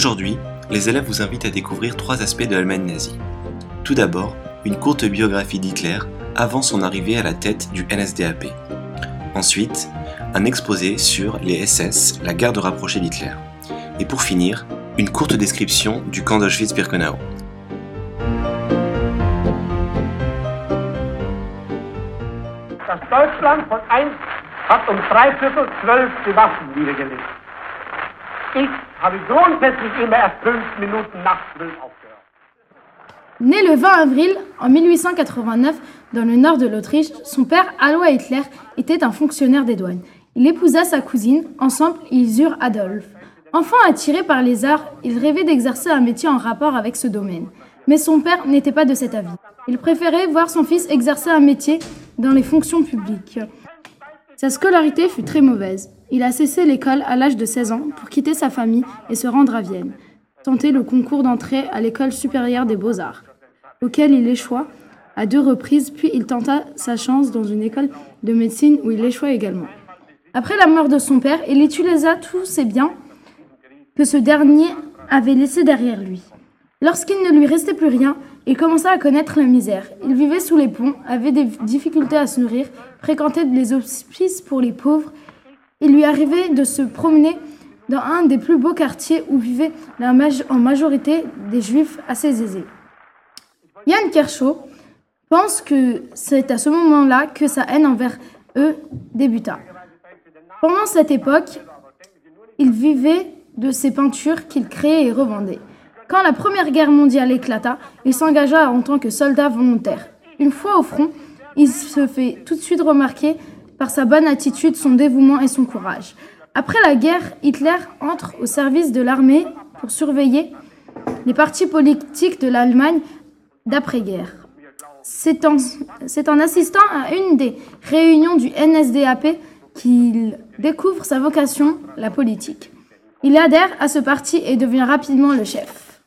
Aujourd'hui, les élèves vous invitent à découvrir trois aspects de l'Allemagne nazie. Tout d'abord, une courte biographie d'Hitler avant son arrivée à la tête du NSDAP. Ensuite, un exposé sur les SS, la garde rapprochée d'Hitler. Et pour finir, une courte description du camp d'Auschwitz-Birkenau. Das Deutschland von einst hat um drei Viertel zwölf die Waffen niedergelegt. Ich Né le 20 avril en 1889 dans le nord de l'Autriche, son père Alois Hitler était un fonctionnaire des douanes. Il épousa sa cousine, ensemble ils eurent Adolphe. Enfant attiré par les arts, il rêvait d'exercer un métier en rapport avec ce domaine. Mais son père n'était pas de cet avis. Il préférait voir son fils exercer un métier dans les fonctions publiques. Sa scolarité fut très mauvaise. Il a cessé l'école à l'âge de 16 ans pour quitter sa famille et se rendre à Vienne, tenter le concours d'entrée à l'école supérieure des beaux-arts, auquel il échoua à deux reprises, puis il tenta sa chance dans une école de médecine où il échoua également. Après la mort de son père, il utilisa tous ses biens que ce dernier avait laissés derrière lui. Lorsqu'il ne lui restait plus rien, il commença à connaître la misère. Il vivait sous les ponts, avait des difficultés à se nourrir, fréquentait les hospices pour les pauvres. Il lui arrivait de se promener dans un des plus beaux quartiers où vivaient la en majorité des juifs assez aisés. Yann Kershaw pense que c'est à ce moment-là que sa haine envers eux débuta. Pendant cette époque, il vivait de ses peintures qu'il créait et revendait. Quand la Première Guerre mondiale éclata, il s'engagea en tant que soldat volontaire. Une fois au front, il se fait tout de suite remarquer par sa bonne attitude, son dévouement et son courage. Après la guerre, Hitler entre au service de l'armée pour surveiller les partis politiques de l'Allemagne d'après-guerre. C'est en, assistant à une des réunions du NSDAP qu'il découvre sa vocation, la politique. Il adhère à ce parti et devient rapidement le chef.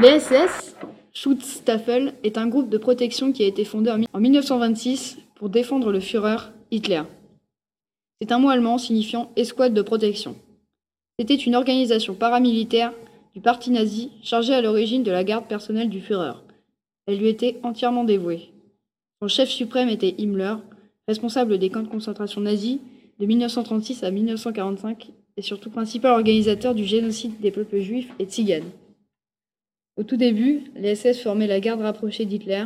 Das Schutzstaffel, est un groupe de protection qui a été fondé en 1926 pour défendre le Führer Hitler. C'est un mot allemand signifiant escouade de protection. C'était une organisation paramilitaire du parti nazi chargée à l'origine de la garde personnelle du Führer. Elle lui était entièrement dévouée. Son chef suprême était Himmler, responsable des camps de concentration nazis de 1936 à 1945 et surtout principal organisateur du génocide des peuples juifs et tziganes. Au tout début, les SS formaient la garde rapprochée d'Hitler,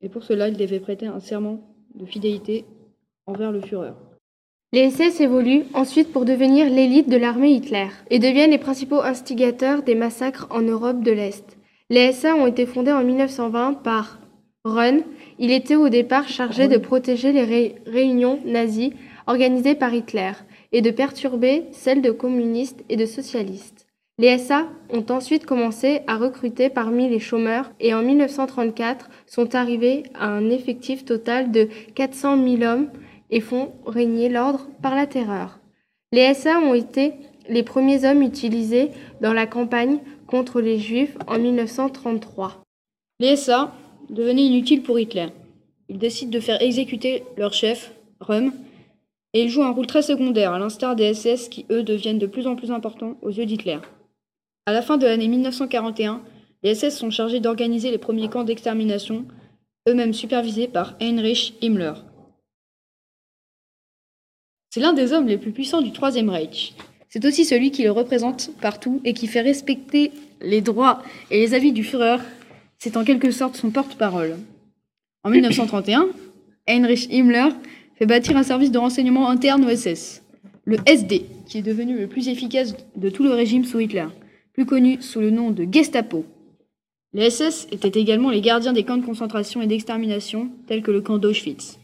et pour cela, ils devaient prêter un serment de fidélité envers le Führer. Les SS évoluent ensuite pour devenir l'élite de l'armée Hitler et deviennent les principaux instigateurs des massacres en Europe de l'Est. Les SA ont été fondés en 1920 par Run. Il était au départ chargé de protéger les ré- réunions nazies organisées par Hitler et de perturber celles de communistes et de socialistes. Les SA ont ensuite commencé à recruter parmi les chômeurs et en 1934 sont arrivés à un effectif total de 400 000 hommes et font régner l'ordre par la terreur. Les SA ont été les premiers hommes utilisés dans la campagne contre les Juifs en 1933. Les SA devenaient inutiles pour Hitler. Ils décident de faire exécuter leur chef, Röhm, et ils jouent un rôle très secondaire, à l'instar des SS qui, eux, deviennent de plus en plus importants aux yeux d'Hitler. À la fin de l'année 1941, les SS sont chargés d'organiser les premiers camps d'extermination, eux-mêmes supervisés par Heinrich Himmler. C'est l'un des hommes les plus puissants du Troisième Reich. C'est aussi celui qui le représente partout et qui fait respecter les droits et les avis du Führer. C'est en quelque sorte son porte-parole. En 1931, Heinrich Himmler fait bâtir un service de renseignement interne au SS, le SD, qui est devenu le plus efficace de tout le régime sous Hitler, plus connu sous le nom de Gestapo. Les SS étaient également les gardiens des camps de concentration et d'extermination, tels que le camp d'Auschwitz.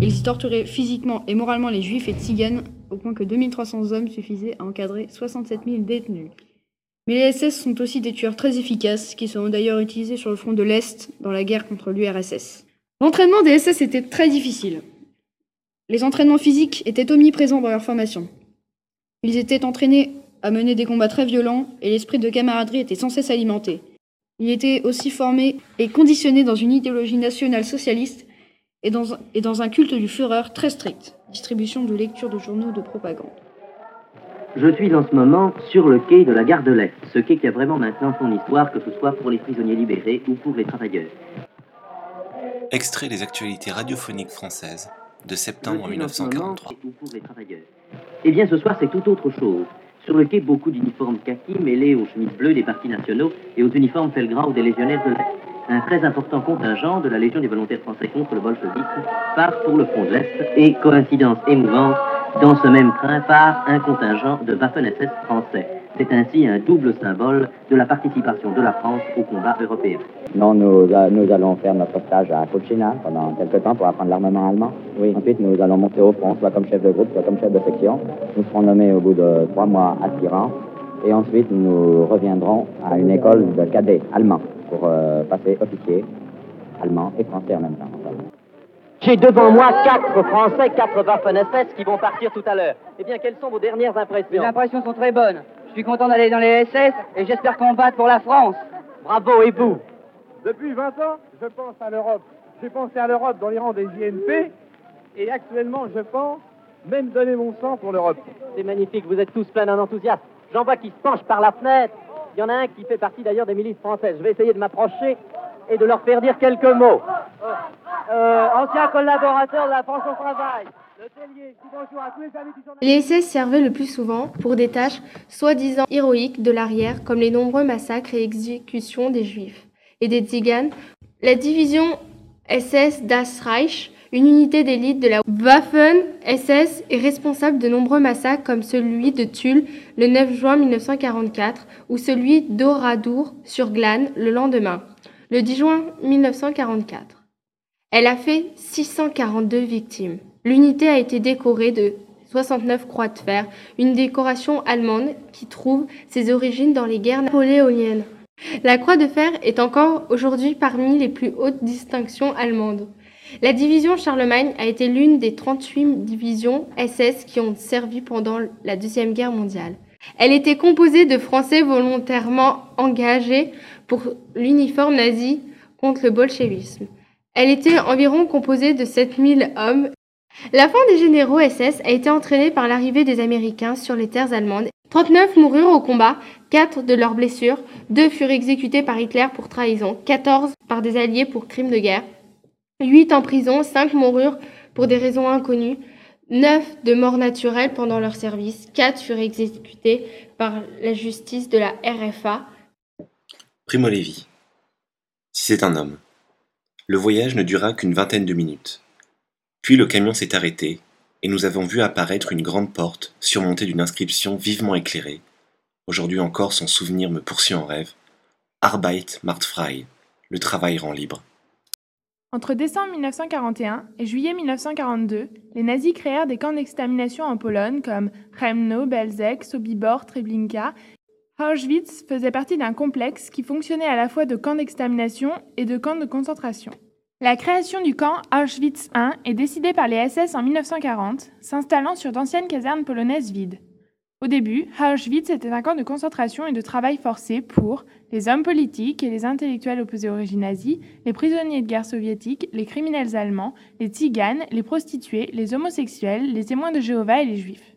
Ils torturaient physiquement et moralement les juifs et tziganes, au point que 2300 hommes suffisaient à encadrer 67 000 détenus. Mais les SS sont aussi des tueurs très efficaces, qui seront d'ailleurs utilisés sur le front de l'Est dans la guerre contre l'URSS. L'entraînement des SS était très difficile. Les entraînements physiques étaient omniprésents dans leur formation. Ils étaient entraînés à mener des combats très violents et l'esprit de camaraderie était sans cesse alimenté. Ils étaient aussi formés et conditionnés dans une idéologie nationale socialiste et dans, un- et dans un culte du Führer très strict. distribution de lecture de journaux de propagande. Je suis en ce moment sur le quai de la gare de l'Est, ce quai qui a vraiment maintenant son histoire, que ce soit pour les prisonniers libérés ou pour les travailleurs. Extrait des actualités radiophoniques françaises de septembre Je suis en ce moment 1943. ou pour les travailleurs. Eh bien, ce soir, c'est tout autre chose. Sur le quai, beaucoup d'uniformes kaki mêlés aux chemises bleues des partis nationaux et aux uniformes Felgrau des légionnaires de l'Est. Un très important contingent de la Légion des volontaires français contre le bolchevisme part pour le front de l'Est et, coïncidence émouvante, dans ce même train part un contingent de Waffen-SS français. C'est ainsi un double symbole de la participation de la France au combat européen. Non, nous, euh, nous allons faire notre stage à Cocina pendant quelques temps pour apprendre l'armement allemand. Oui. Ensuite, nous allons monter au front, soit comme chef de groupe, soit comme chef de section. Nous serons nommés au bout de trois mois aspirants. Et ensuite, nous reviendrons à une école de cadets allemands pour euh, passer officier allemand et français en même temps. J'ai devant moi quatre Français, quatre Waffen-SS qui vont partir tout à l'heure. Eh bien, quelles sont vos dernières impressions? Les impressions sont très bonnes. Je suis content d'aller dans les SS et j'espère combattre pour la France. Bravo, et vous? Depuis 20 ans, je pense à l'Europe. J'ai pensé à l'Europe dans les rangs des JNP et actuellement, je pense même donner mon sang pour l'Europe. C'est magnifique, vous êtes tous pleins d'un enthousiasme. J'en vois qui se penchent par la fenêtre. Il y en a un qui fait partie d'ailleurs des milices françaises. Je vais essayer de m'approcher et de leur faire dire quelques mots. Euh, ancien collaborateur de la France au travail. Les SS servaient le plus souvent pour des tâches soi-disant héroïques de l'arrière, comme les nombreux massacres et exécutions des Juifs et des Tziganes. La division SS Das Reich, une unité d'élite de la Waffen-SS, est responsable de nombreux massacres comme celui de Tulle le 9 juin 1944 ou celui d'Oradour sur Glane le lendemain, le 10 juin 1944. Elle a fait 642 victimes. L'unité a été décorée de 69 croix de fer, une décoration allemande qui trouve ses origines dans les guerres napoléoniennes. La croix de fer est encore aujourd'hui parmi les plus hautes distinctions allemandes. La division Charlemagne a été l'une des 38 divisions SS qui ont servi pendant la Deuxième Guerre mondiale. Elle était composée de Français volontairement engagés pour l'uniforme nazi contre le bolchevisme. Elle était environ composée de 7000 hommes. La fin des généraux SS a été entraînée par l'arrivée des Américains sur les terres allemandes. 39 moururent au combat, 4 de leurs blessures, 2 furent exécutés par Hitler pour trahison, 14 par des alliés pour crimes de guerre, 8 en prison, 5 moururent pour des raisons inconnues, 9 de mort naturelle pendant leur service, 4 furent exécutés par la justice de la RFA, Primo Levi. Si c'est un homme. Le voyage ne dura qu'une vingtaine de minutes. Puis le camion s'est arrêté et nous avons vu apparaître une grande porte surmontée d'une inscription vivement éclairée. Aujourd'hui encore, son souvenir me poursuit en rêve. Arbeit macht frei. Le travail rend libre. Entre décembre 1941 et juillet 1942, les nazis créèrent des camps d'extermination en Pologne comme Chemno, Belzec, Sobibor, Treblinka. Auschwitz faisait partie d'un complexe qui fonctionnait à la fois de camp d'extermination et de camp de concentration. La création du camp Auschwitz I est décidée par les SS en 1940, s'installant sur d'anciennes casernes polonaises vides. Au début, Auschwitz était un camp de concentration et de travail forcé pour les hommes politiques et les intellectuels opposés au régime nazi, les prisonniers de guerre soviétiques, les criminels allemands, les tziganes, les prostituées, les homosexuels, les témoins de Jéhovah et les juifs.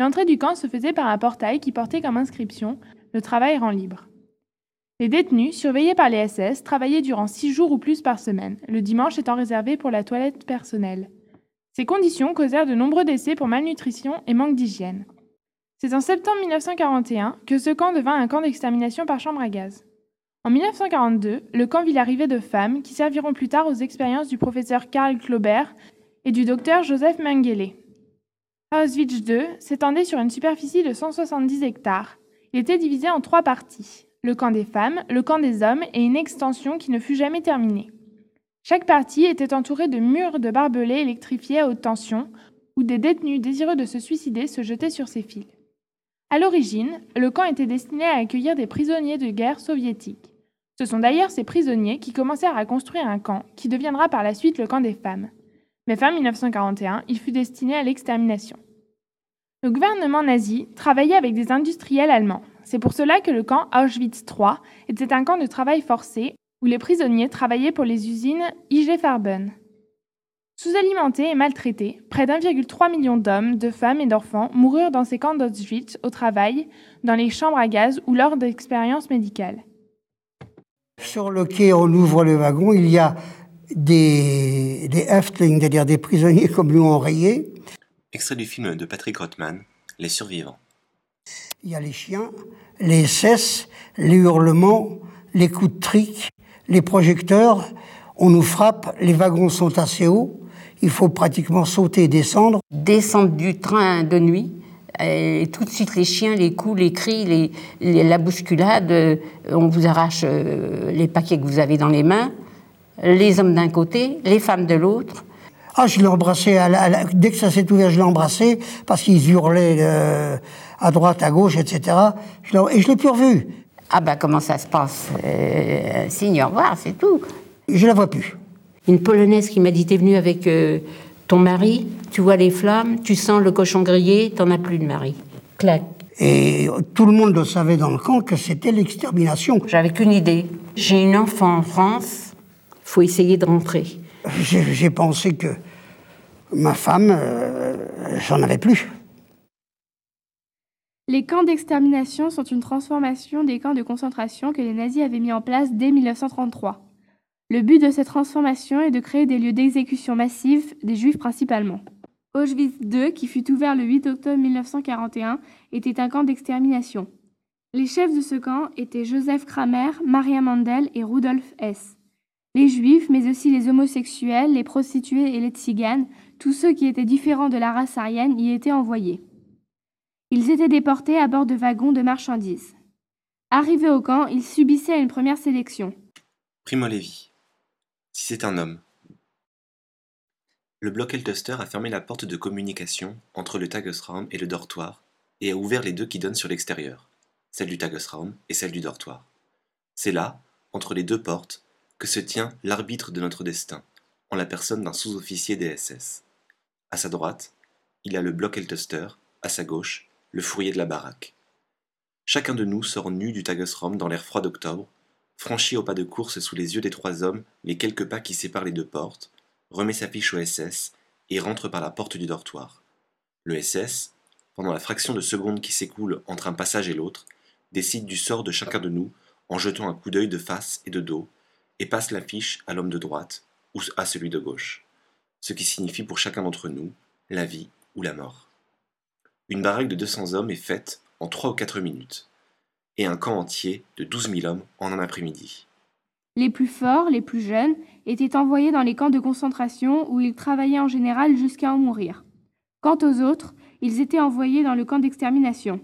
L'entrée du camp se faisait par un portail qui portait comme inscription Le travail rend libre. Les détenus, surveillés par les SS, travaillaient durant six jours ou plus par semaine, le dimanche étant réservé pour la toilette personnelle. Ces conditions causèrent de nombreux décès pour malnutrition et manque d'hygiène. C'est en septembre 1941 que ce camp devint un camp d'extermination par chambre à gaz. En 1942, le camp vit l'arrivée de femmes qui serviront plus tard aux expériences du professeur Karl Claubert et du docteur Joseph Mengele. Auschwitz II s'étendait sur une superficie de 170 hectares. Il était divisé en trois parties le camp des femmes, le camp des hommes et une extension qui ne fut jamais terminée. Chaque partie était entourée de murs de barbelés électrifiés à haute tension où des détenus désireux de se suicider se jetaient sur ces fils. À l'origine, le camp était destiné à accueillir des prisonniers de guerre soviétiques. Ce sont d'ailleurs ces prisonniers qui commencèrent à construire un camp qui deviendra par la suite le camp des femmes. Mais fin 1941, il fut destiné à l'extermination. Le gouvernement nazi travaillait avec des industriels allemands. C'est pour cela que le camp Auschwitz III était un camp de travail forcé où les prisonniers travaillaient pour les usines IG Farben. Sous-alimentés et maltraités, près d'1,3 million d'hommes, de femmes et d'enfants moururent dans ces camps d'Auschwitz au travail, dans les chambres à gaz ou lors d'expériences médicales. Sur le quai, on ouvre le wagon, il y a des, des Häftling, c'est-à-dire des prisonniers comme nous enrayés. Extrait du film de Patrick Rothman, Les survivants. Il y a les chiens, les cesses, les hurlements, les coups de trique, les projecteurs. On nous frappe, les wagons sont assez hauts. Il faut pratiquement sauter et descendre. Descendre du train de nuit, et tout de suite les chiens, les coups, les cris, les, les- la bousculade, euh, on vous arrache euh, les paquets que vous avez dans les mains, les hommes d'un côté, les femmes de l'autre. Ah, je l'ai embrassé, à la- à la- dès que ça s'est ouvert, je l'ai embrassé, parce qu'ils hurlaient euh, à droite, à gauche, etc. Je et je l'ai plus revu. Ah ben comment ça se passe? Euh, Signe au revoir, c'est tout. Je la vois plus. Une Polonaise qui m'a dit T'es venue avec euh, ton mari, tu vois les flammes, tu sens le cochon grillé, t'en as plus de mari. Clac. Et tout le monde le savait dans le camp que c'était l'extermination. J'avais qu'une idée. J'ai une enfant en France, faut essayer de rentrer. J'ai j'ai pensé que ma femme, euh, j'en avais plus. Les camps d'extermination sont une transformation des camps de concentration que les nazis avaient mis en place dès 1933. Le but de cette transformation est de créer des lieux d'exécution massive des juifs principalement. Auschwitz II, qui fut ouvert le 8 octobre 1941, était un camp d'extermination. Les chefs de ce camp étaient Joseph Kramer, Maria Mandel et Rudolf Hess. Les juifs, mais aussi les homosexuels, les prostituées et les tziganes, tous ceux qui étaient différents de la race aryenne y étaient envoyés. Ils étaient déportés à bord de wagons de marchandises. Arrivés au camp, ils subissaient une première sélection. Primo Levi. Si c'est un homme. Le bloc Eltester a fermé la porte de communication entre le Tagesraum et le dortoir et a ouvert les deux qui donnent sur l'extérieur, celle du Tagesraum et celle du dortoir. C'est là, entre les deux portes, que se tient l'arbitre de notre destin, en la personne d'un sous-officier des SS. À sa droite, il a le bloc Eltester, à sa gauche, le fourrier de la baraque. Chacun de nous sort nu du Tagesraum dans l'air froid d'octobre, franchit au pas de course sous les yeux des trois hommes les quelques pas qui séparent les deux portes, remet sa fiche au SS et rentre par la porte du dortoir. Le SS, pendant la fraction de seconde qui s'écoule entre un passage et l'autre, décide du sort de chacun de nous en jetant un coup d'œil de face et de dos, et passe la fiche à l'homme de droite ou à celui de gauche, ce qui signifie pour chacun d'entre nous la vie ou la mort. Une baraque de 200 hommes est faite en 3 ou 4 minutes, et un camp entier de 12 000 hommes en un après-midi. Les plus forts, les plus jeunes, étaient envoyés dans les camps de concentration où ils travaillaient en général jusqu'à en mourir. Quant aux autres, ils étaient envoyés dans le camp d'extermination.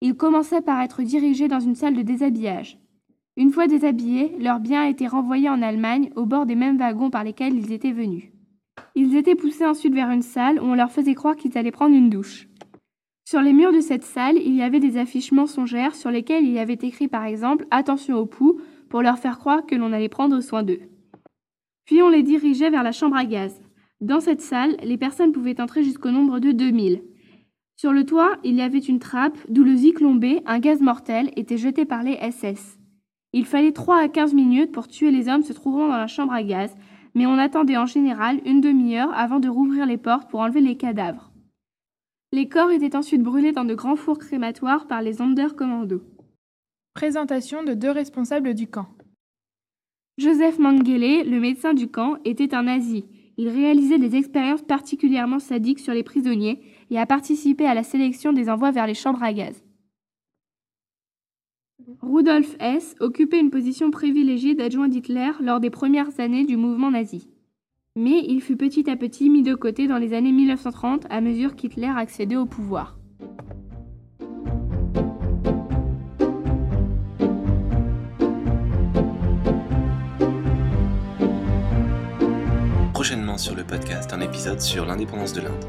Ils commençaient par être dirigés dans une salle de déshabillage. Une fois déshabillés, leurs biens étaient renvoyés en Allemagne au bord des mêmes wagons par lesquels ils étaient venus. Ils étaient poussés ensuite vers une salle où on leur faisait croire qu'ils allaient prendre une douche. Sur les murs de cette salle, il y avait des affiches mensongères sur lesquelles il y avait écrit par exemple Attention aux poux pour leur faire croire que l'on allait prendre soin d'eux. Puis on les dirigeait vers la chambre à gaz. Dans cette salle, les personnes pouvaient entrer jusqu'au nombre de 2000. Sur le toit, il y avait une trappe d'où le zyklon un gaz mortel, était jeté par les SS. Il fallait 3 à 15 minutes pour tuer les hommes se trouvant dans la chambre à gaz, mais on attendait en général une demi-heure avant de rouvrir les portes pour enlever les cadavres. Les corps étaient ensuite brûlés dans de grands fours crématoires par les Sonderkommando. Présentation de deux responsables du camp. Joseph Mengele, le médecin du camp, était un nazi. Il réalisait des expériences particulièrement sadiques sur les prisonniers et a participé à la sélection des envois vers les chambres à gaz. Rudolf Hess occupait une position privilégiée d'adjoint d'Hitler lors des premières années du mouvement nazi. Mais il fut petit à petit mis de côté dans les années 1930 à mesure qu'Hitler accédait au pouvoir. Prochainement sur le podcast, un épisode sur l'indépendance de l'Inde.